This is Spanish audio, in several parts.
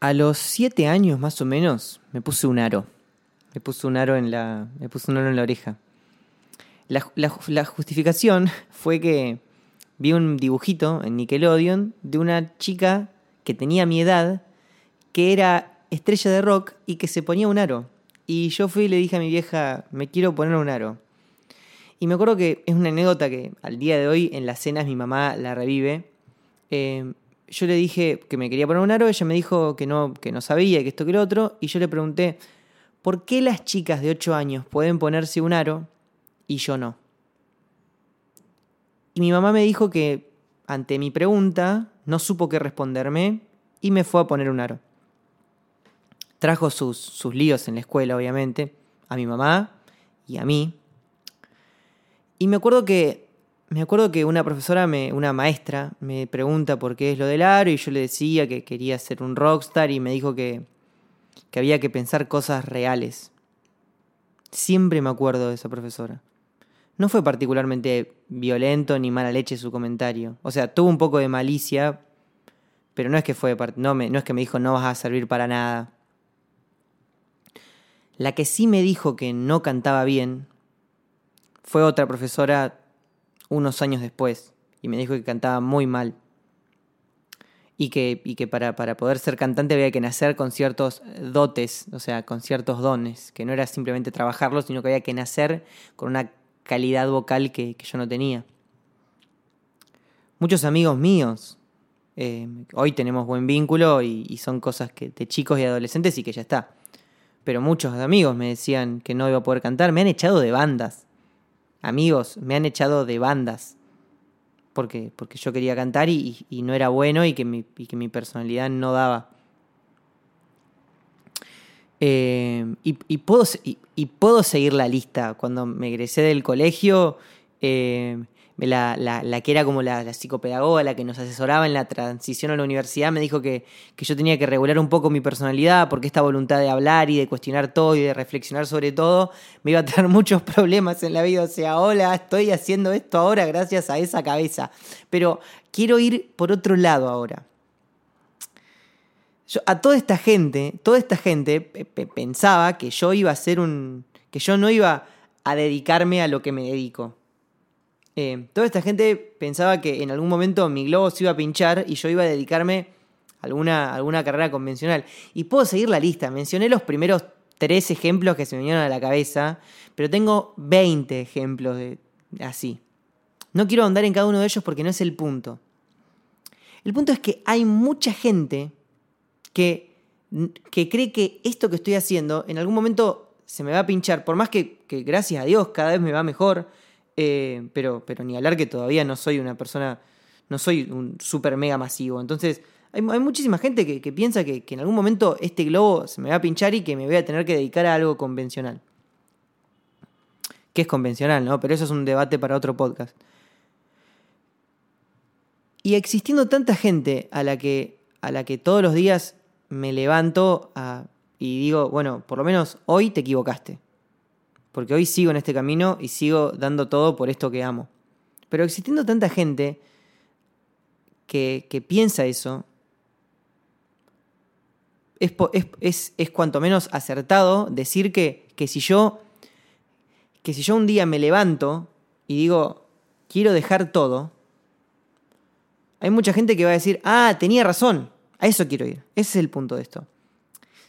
A los siete años más o menos me puse un aro. Me puse un aro en la, me puse un aro en la oreja. La, justificación fue que vi un dibujito en Nickelodeon de una chica que tenía mi edad, que era estrella de rock y que se ponía un aro. Y yo fui y le dije a mi vieja, me quiero poner un aro. Y me acuerdo que es una anécdota que al día de hoy en las cenas mi mamá la revive. Eh, yo le dije que me quería poner un aro, ella me dijo que no, que no sabía, que esto que lo otro, y yo le pregunté, ¿por qué las chicas de 8 años pueden ponerse un aro y yo no? Y mi mamá me dijo que ante mi pregunta no supo qué responderme y me fue a poner un aro. Trajo sus, sus líos en la escuela, obviamente, a mi mamá y a mí. Y me acuerdo que me acuerdo que una profesora, me, una maestra, me pregunta por qué es lo del aro y yo le decía que quería ser un rockstar y me dijo que, que había que pensar cosas reales. Siempre me acuerdo de esa profesora. No fue particularmente violento ni mala leche su comentario. O sea, tuvo un poco de malicia, pero no es que fue no, me, no es que me dijo no vas a servir para nada. La que sí me dijo que no cantaba bien fue otra profesora unos años después y me dijo que cantaba muy mal. Y que, y que para, para, poder ser cantante había que nacer con ciertos dotes, o sea, con ciertos dones, que no era simplemente trabajarlos, sino que había que nacer con una calidad vocal que, yo no tenía. Muchos amigos míos, eh, hoy tenemos buen vínculo y, y, son cosas que, de chicos y adolescentes y que ya está. Pero muchos amigos me decían que no iba a poder cantar, me han echado de bandas amigos me han echado de bandas porque, porque yo quería cantar y, no era bueno y que mi, que mi personalidad no daba. Eh, y, puedo, y, puedo seguir la lista. Cuando me egresé del colegio, eh, la, la, que era como la, psicopedagoga, la que nos asesoraba en la transición a la universidad, me dijo que, que, yo tenía que regular un poco mi personalidad porque esta voluntad de hablar y de cuestionar todo y de reflexionar sobre todo me iba a traer muchos problemas en la vida. O sea, hola, estoy haciendo esto ahora gracias a esa cabeza. Pero quiero ir por otro lado ahora. Yo, a toda esta gente, toda esta gente pensaba que yo iba a ser un. que yo no iba a dedicarme a lo que me dedico. Eh, toda esta gente pensaba que en algún momento mi globo se iba a pinchar y yo iba a dedicarme a alguna, alguna carrera convencional. Y puedo seguir la lista. Mencioné los primeros tres ejemplos que se me vinieron a la cabeza, pero tengo 20 ejemplos así. No quiero andar en cada uno de ellos porque no es el punto. El punto es que hay mucha gente que, que cree que esto que estoy haciendo en algún momento se me va a pinchar, por más que gracias a Dios cada vez me va mejor, eh, pero, pero ni hablar que todavía no soy una persona, no soy un super mega masivo. Entonces, hay, muchísima gente que, piensa que, en algún momento este globo se me va a pinchar y que me voy a tener que dedicar a algo convencional. Que es convencional, ¿no? Pero eso es un debate para otro podcast. Y existiendo tanta gente a la que, a la que todos los días me levanto y digo, bueno, por lo menos hoy te equivocaste porque hoy sigo en este camino y sigo dando todo por esto que amo. Pero existiendo tanta gente que, piensa eso, es, es, cuanto menos acertado decir que, que, si yo, que si yo un día me levanto y digo, quiero dejar todo, hay mucha gente que va a decir, ah, tenía razón, a eso quiero ir. Ese es el punto de esto.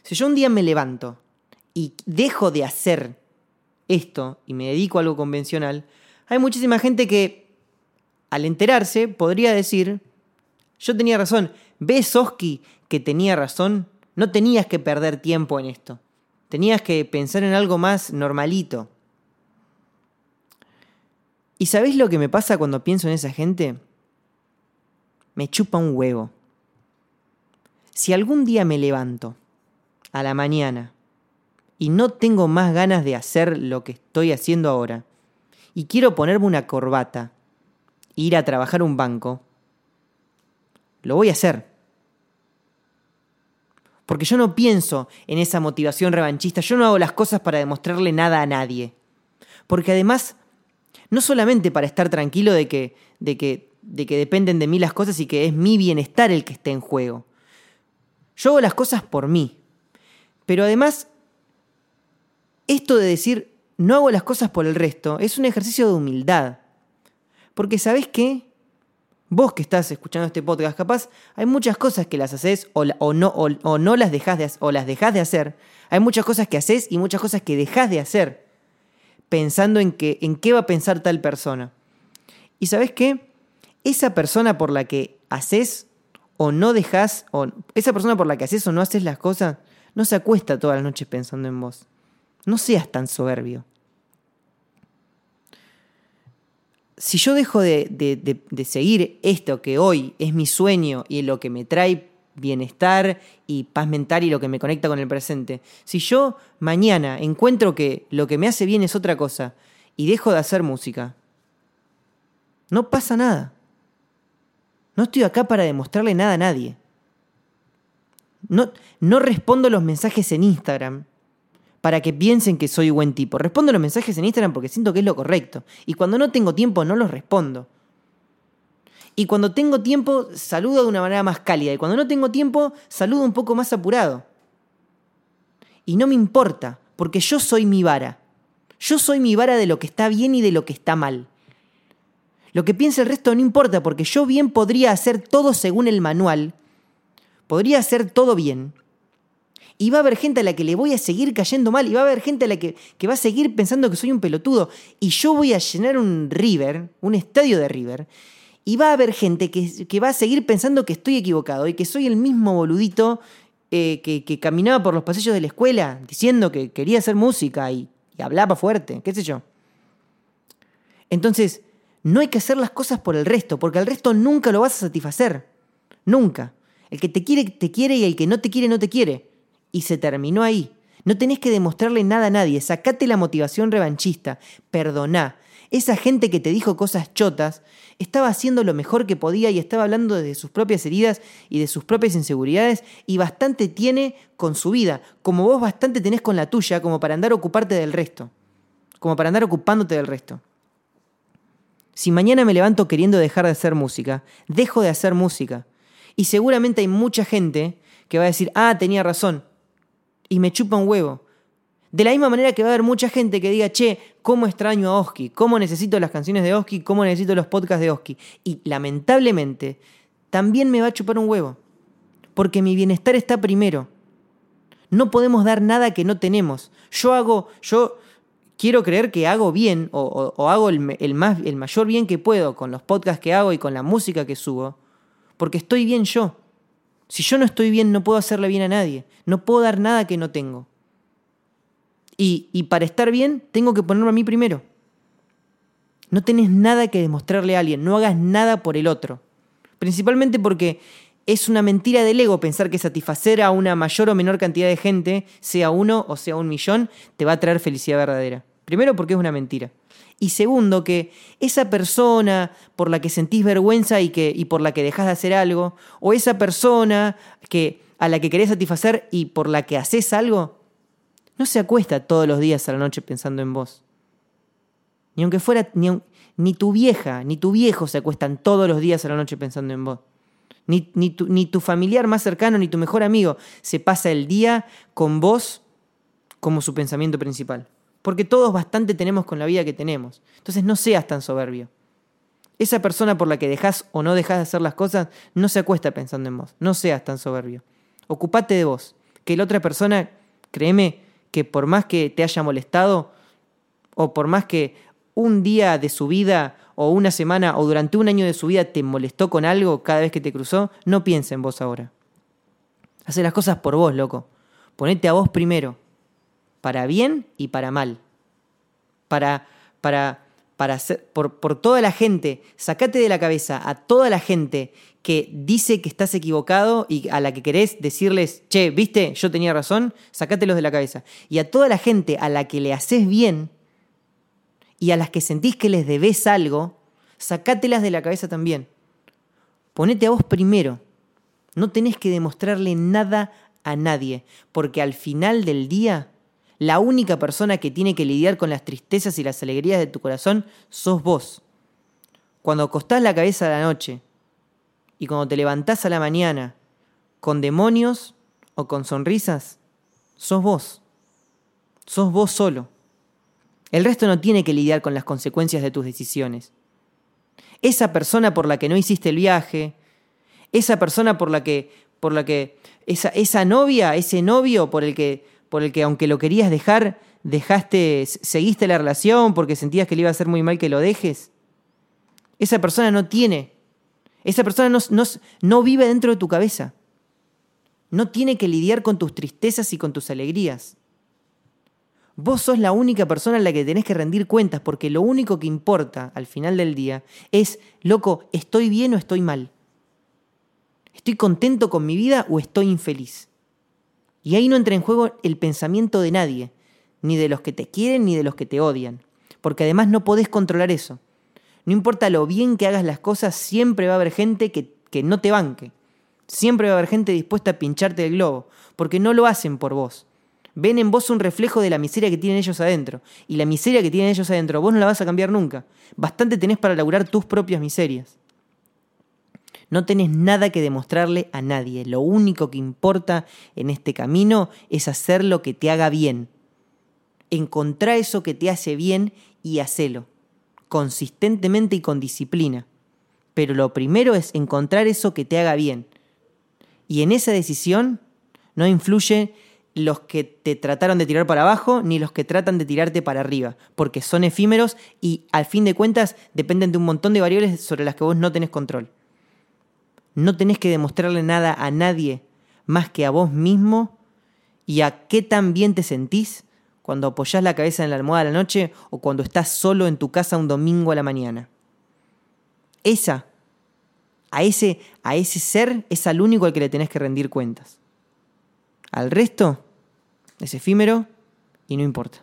Si yo un día me levanto y dejo de hacer esto y me dedico a algo convencional, hay muchísima gente que al enterarse podría decir, yo tenía razón, ves Oski que tenía razón, no tenías que perder tiempo en esto, tenías que pensar en algo más normalito. ¿Y sabés lo que me pasa cuando pienso en esa gente? Me chupa un huevo. Si algún día me levanto a la mañana y no tengo más ganas de hacer lo que estoy haciendo ahora, y quiero ponerme una corbata, ir a trabajar un banco, lo voy a hacer. Porque yo no pienso en esa motivación revanchista, yo no hago las cosas para demostrarle nada a nadie. Porque además, no solamente para estar tranquilo de que, de que, de que dependen de mí las cosas y que es mi bienestar el que esté en juego. Yo hago las cosas por mí. Pero además, esto de decir no hago las cosas por el resto es un ejercicio de humildad. Porque sabes qué? Vos que estás escuchando este podcast, capaz hay muchas cosas que las haces o, no, o, no las dejas de, o las dejas de hacer. Hay muchas cosas que haces y muchas cosas que dejas de hacer pensando en, que, en qué va a pensar tal persona. Y sabes qué? Esa persona por la que haces o no dejas, o esa persona por la que haces o no haces las cosas, no se acuesta todas las noches pensando en vos. No seas tan soberbio. Si yo dejo de, de, seguir esto que hoy es mi sueño y lo que me trae bienestar y paz mental y lo que me conecta con el presente, si yo mañana encuentro que lo que me hace bien es otra cosa y dejo de hacer música, no pasa nada. No estoy acá para demostrarle nada a nadie. No, no respondo los mensajes en Instagram para que piensen que soy buen tipo. Respondo los mensajes en Instagram porque siento que es lo correcto. Y cuando no tengo tiempo, no los respondo. Y cuando tengo tiempo, saludo de una manera más cálida. Y cuando no tengo tiempo, saludo un poco más apurado. Y no me importa, porque yo soy mi vara. Yo soy mi vara de lo que está bien y de lo que está mal. Lo que piense el resto no importa, porque yo bien podría hacer todo según el manual. Podría hacer todo bien. Y va a haber gente a la que le voy a seguir cayendo mal. Y va a haber gente a la que, que va a seguir pensando que soy un pelotudo. Y yo voy a llenar un River, un estadio de River. Y va a haber gente que, que va a seguir pensando que estoy equivocado y que soy el mismo boludito eh, que, que, caminaba por los pasillos de la escuela diciendo que quería hacer música y, y hablaba fuerte, qué sé yo. Entonces, no hay que hacer las cosas por el resto, porque al resto nunca lo vas a satisfacer. Nunca. El que te quiere, te quiere y el que no te quiere, no te quiere. Y se terminó ahí. No tenés que demostrarle nada a nadie. Sacate la motivación revanchista. Perdoná. Esa gente que te dijo cosas chotas estaba haciendo lo mejor que podía y estaba hablando de sus propias heridas y de sus propias inseguridades y bastante tiene con su vida, como vos bastante tenés con la tuya, como para andar ocuparte del resto. Como para andar ocupándote del resto. Si mañana me levanto queriendo dejar de hacer música, dejo de hacer música. Y seguramente hay mucha gente que va a decir, ah, tenía razón. Y me chupa un huevo. De la misma manera que va a haber mucha gente que diga, che, cómo extraño a Oski, cómo necesito las canciones de Oski, cómo necesito los podcasts de Oski. Y lamentablemente, también me va a chupar un huevo. Porque mi bienestar está primero. No podemos dar nada que no tenemos. Yo hago, yo quiero creer que hago bien o, hago el, más, el mayor bien que puedo con los podcasts que hago y con la música que subo, porque estoy bien yo. Si yo no estoy bien, no puedo hacerle bien a nadie. No puedo dar nada que no tengo. Y, y para estar bien, tengo que ponerme a mí primero. No tenés nada que demostrarle a alguien, no hagas nada por el otro. Principalmente porque es una mentira del ego pensar que satisfacer a una mayor o menor cantidad de gente, sea uno o sea un millón, te va a traer felicidad verdadera. Primero porque es una mentira. Y segundo, que esa persona por la que sentís vergüenza y, que, y por la que dejas de hacer algo, o esa persona que, a la que querés satisfacer y por la que haces algo, no se acuesta todos los días a la noche pensando en vos. Ni aunque fuera, ni, ni tu vieja, ni tu viejo se acuestan todos los días a la noche pensando en vos. Ni, ni, tu, ni tu familiar más cercano, ni tu mejor amigo se pasa el día con vos como su pensamiento principal. Porque todos bastante tenemos con la vida que tenemos. Entonces no seas tan soberbio. Esa persona por la que dejas o no dejas de hacer las cosas no se acuesta pensando en vos. No seas tan soberbio. Ocupate de vos. Que la otra persona, créeme, que por más que te haya molestado, o por más que un día de su vida, o una semana, o durante un año de su vida te molestó con algo cada vez que te cruzó, no piense en vos ahora. Hace las cosas por vos, loco. Ponete a vos primero para bien y para mal. Para, para, para por, por toda la gente, sacate de la cabeza a toda la gente que dice que estás equivocado y a la que querés decirles, che, viste, yo tenía razón, sacátelos de la cabeza. Y a toda la gente a la que le haces bien y a las que sentís que les debes algo, sacátelas de la cabeza también. Ponete a vos primero. No tenés que demostrarle nada a nadie, porque al final del día la única persona que tiene que lidiar con las tristezas y las alegrías de tu corazón sos vos. Cuando acostás la cabeza a la noche y cuando te levantás a la mañana con demonios o con sonrisas, sos vos. Sos vos solo. El resto no tiene que lidiar con las consecuencias de tus decisiones. Esa persona por la que no hiciste el viaje, esa persona por la que, por la que, esa, esa novia, ese novio por el que, por el que aunque lo querías dejar, dejaste, seguiste la relación porque sentías que le iba a ser muy mal que lo dejes. Esa persona no tiene, esa persona no, no, no vive dentro de tu cabeza. No tiene que lidiar con tus tristezas y con tus alegrías. Vos sos la única persona en la que tenés que rendir cuentas porque lo único que importa al final del día es, loco, ¿estoy bien o estoy mal? ¿Estoy contento con mi vida o estoy infeliz? Y ahí no entra en juego el pensamiento de nadie, ni de los que te quieren ni de los que te odian, porque además no podés controlar eso. No importa lo bien que hagas las cosas, siempre va a haber gente que, que no te banque. Siempre va a haber gente dispuesta a pincharte el globo, porque no lo hacen por vos. Ven en vos un reflejo de la miseria que tienen ellos adentro. Y la miseria que tienen ellos adentro, vos no la vas a cambiar nunca. Bastante tenés para laburar tus propias miserias. No tenés nada que demostrarle a nadie. Lo único que importa en este camino es hacer lo que te haga bien. Encontrá eso que te hace bien y hacelo. Consistentemente y con disciplina. Pero lo primero es encontrar eso que te haga bien. Y en esa decisión no influye los que te trataron de tirar para abajo ni los que tratan de tirarte para arriba, porque son efímeros y al fin de cuentas dependen de un montón de variables sobre las que vos no tenés control. No tenés que demostrarle nada a nadie más que a vos mismo y a qué tan bien te sentís cuando apoyás la cabeza en la almohada a la noche o cuando estás solo en tu casa un domingo a la mañana. Esa, a ese, a ese ser es al único al que le tenés que rendir cuentas. Al resto es efímero y no importa.